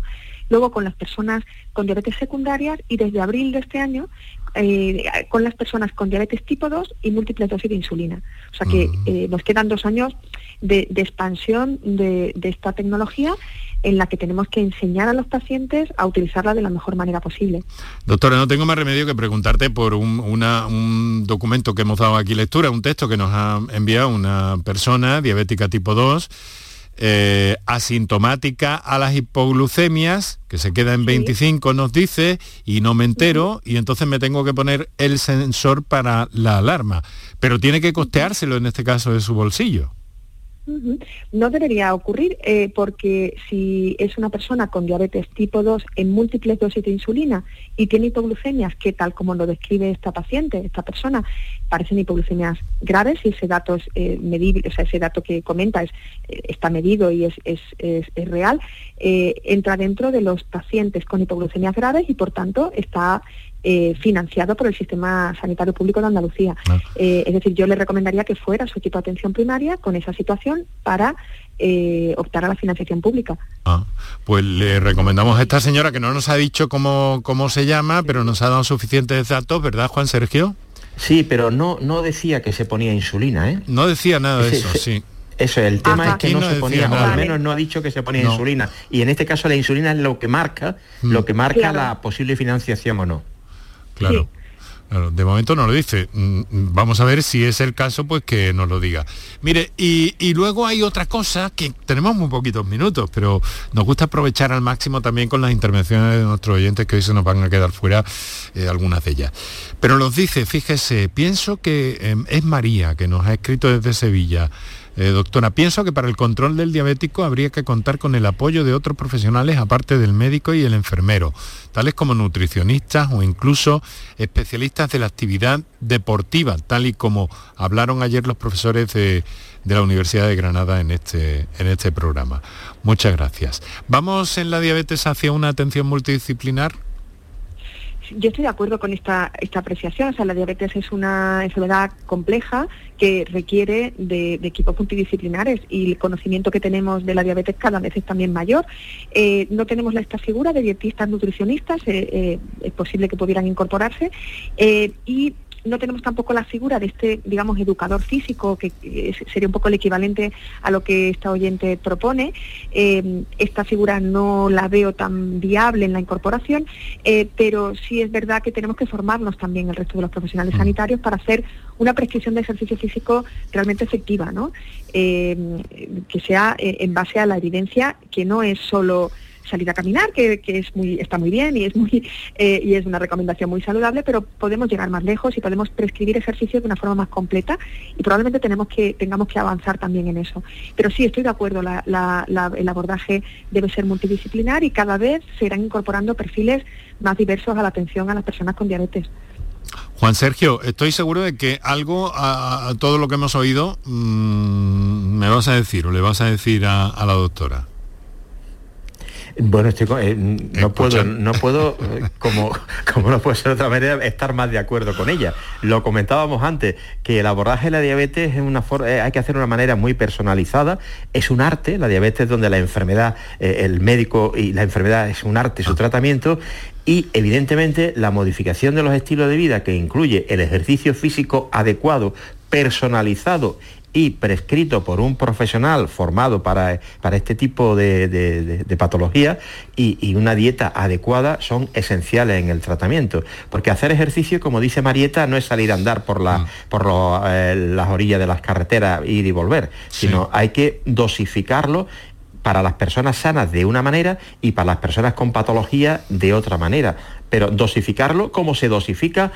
luego con las personas con diabetes secundarias y desde abril de este año eh, con las personas con diabetes tipo 2 y múltiples dosis de insulina. O sea que mm. nos quedan dos años de, expansión de, de esta tecnología en la que tenemos que enseñar a los pacientes a utilizarla de la mejor manera posible. Doctora, no tengo más remedio que preguntarte por un, documento que hemos dado aquí lectura, un texto que nos ha enviado una persona diabética tipo 2. Eh, asintomática a las hipoglucemias, que se queda en 25, nos dice, y no me entero, y entonces me tengo que poner el sensor para la alarma. Pero tiene que costeárselo en este caso de su bolsillo. No debería ocurrir eh, porque si es una persona con diabetes tipo 2 en múltiples dosis de insulina y tiene hipoglucemias, que tal como lo describe esta paciente, esta persona, parecen hipoglucemias graves y ese dato es eh, medible, o sea, ese dato que comenta es, eh, está medido y es, es, es real, entra dentro de los pacientes con hipoglucemias graves y por tanto está eh, financiado por el Sistema Sanitario Público de Andalucía. Ah. Eh, es decir, yo le recomendaría que fuera su equipo de atención primaria con esa situación para eh, optar a la financiación pública. Ah, pues le recomendamos a esta señora que no nos ha dicho cómo, cómo se llama, pero nos ha dado suficientes datos, ¿verdad, Juan Sergio? Sí, pero no, no decía que se ponía insulina, ¿eh? No decía nada de eso, sí. Eso, el tema es que no, se ponía, o al menos no ha dicho que se ponía insulina. Y en este caso la insulina es lo que marca, lo mm. que marca la posible financiación o no. Claro. de momento no lo dice. Mm, mm, vamos a ver si es el caso, pues que nos lo diga. Mire, y, luego hay otra cosa que tenemos muy poquitos minutos, pero nos gusta aprovechar al máximo también con las intervenciones de nuestros oyentes, que hoy se nos van a quedar fuera eh, algunas de ellas. Pero nos dice, fíjese, pienso que em, es María, que nos ha escrito desde Sevilla. Eh, doctora, pienso que para el control del diabético habría que contar con el apoyo de otros profesionales aparte del médico y el enfermero, tales como nutricionistas o incluso especialistas de la actividad deportiva, tal y como hablaron ayer los profesores de, de la Universidad de Granada en este, en este programa. Muchas gracias. ¿Vamos en la diabetes hacia una atención multidisciplinar? Yo estoy de acuerdo con esta, esta apreciación. O sea, la diabetes es una enfermedad compleja que requiere de, equipos multidisciplinares y el conocimiento que tenemos de la diabetes cada vez es también mayor. Eh, no tenemos esta figura de dietistas nutricionistas, eh, eh, es posible que pudieran incorporarse. y no tenemos tampoco la figura de este, digamos, educador físico, que sería un poco el equivalente a lo que esta oyente propone. Eh, esta figura no la veo tan viable en la incorporación, eh, pero sí es verdad que tenemos que formarnos también el resto de los profesionales mm. sanitarios para hacer una prescripción de ejercicio físico realmente efectiva, ¿no? Eh, que sea en base a la evidencia, que no es solo salir a caminar, que, es muy, está muy bien y es, muy, [LAUGHS] eh, y es una recomendación muy saludable, pero podemos llegar más lejos y podemos prescribir ejercicios de una forma más completa y probablemente tenemos que, tengamos que avanzar también en eso. Pero sí, estoy de acuerdo, el abordaje debe ser multidisciplinar y cada vez se irán incorporando perfiles más diversos a la atención a las personas con diabetes. Juan Sergio, estoy seguro de que algo a, todo lo que hemos oído mm, me vas a decir o le vas a decir a la doctora. Bueno, estoy, eh, no puedo, no puedo eh, como, como no puede ser de otra manera, estar más de acuerdo con ella. Lo comentábamos antes, que el abordaje de la diabetes es una eh, hay que hacer de una manera muy personalizada. Es un arte, la diabetes donde la enfermedad, el médico y la enfermedad es un arte, su tratamiento, y evidentemente la modificación de los estilos de vida que incluye el ejercicio físico adecuado, personalizado y prescrito por un profesional formado para, para este tipo de, patología y, una dieta adecuada son esenciales en el tratamiento. Porque hacer ejercicio, como dice Marieta, no es salir a andar por, la, mm. por eh, las orillas de las carreteras, ir y volver, sino hay que dosificarlo para las personas sanas de una manera y para las personas con patología de otra manera pero dosificarlo como se dosifica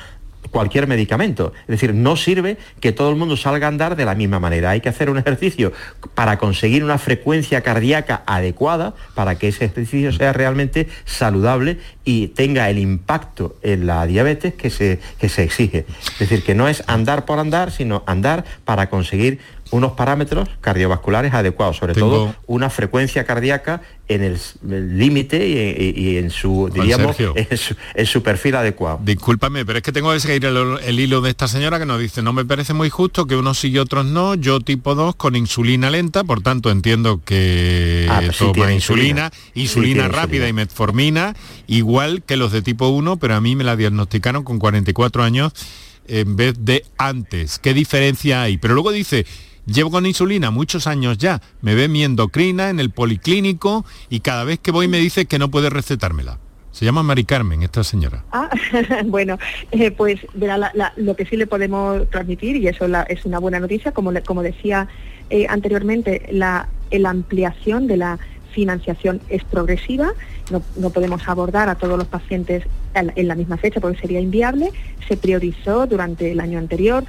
cualquier medicamento. Es decir, no sirve que todo el mundo salga a andar de la misma manera. Hay que hacer un ejercicio para conseguir una frecuencia cardíaca adecuada para que ese ejercicio sea realmente saludable y tenga el impacto en la diabetes que se, que se exige. Es decir, que no es andar por andar, sino andar para conseguir unos parámetros cardiovasculares adecuados, sobre todo una frecuencia cardíaca en el límite y, en su, diríamos, [LAUGHS] en su, perfil adecuado. Discúlpame, pero es que tengo que seguir el, hilo de esta señora que nos dice, no me parece muy justo que unos sí y otros no, yo tipo 2 con insulina lenta, por tanto entiendo que ah, pues toma insulina, insulina, rápida y metformina, igual que los de tipo 1, pero a mí me la diagnosticaron con 44 años en vez de antes. ¿Qué diferencia hay? Pero luego dice, Llevo con insulina muchos años ya, me ve mi endocrina en el policlínico y cada vez que voy me dice que no puede recetármela. Se llama Mari Carmen, esta señora. Ah, [LAUGHS] bueno, eh, pues lo que sí le podemos transmitir, y eso es una buena noticia, como, como decía eh, anteriormente, la, ampliación de la financiación es progresiva, no, podemos abordar a todos los pacientes en la misma fecha porque sería inviable, se priorizó durante el año anterior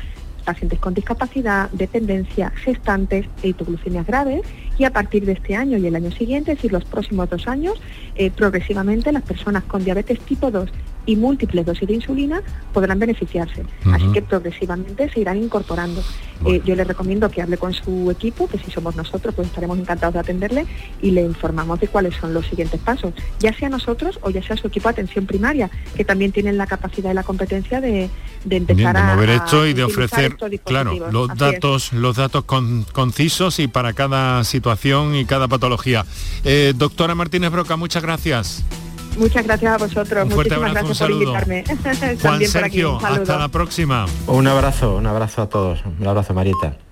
pacientes con discapacidad, dependencia, gestantes e hipoglucemias graves. Y a partir de este año y el año siguiente, es decir, los próximos dos años, eh, progresivamente las personas con diabetes tipo 2 y múltiples dosis de insulina podrán beneficiarse. Así que progresivamente se irán incorporando. Eh, yo le recomiendo que hable con su equipo, que si somos nosotros, pues estaremos encantados de atenderle y le informamos de cuáles son los siguientes pasos, ya sea nosotros o ya sea su equipo de atención primaria, que también tienen la capacidad y la competencia de, empezar a mover esto y de ofrecer, claro, los datos, los datos concisos y para cada situación y cada patología. Eh, doctora Martínez Broca, muchas gracias. Muchas gracias a vosotros. Un Muchísimas gracias por invitarme. [LAUGHS] Juan Sergio, hasta la próxima. Un abrazo, un abrazo a todos. Un abrazo, Marieta.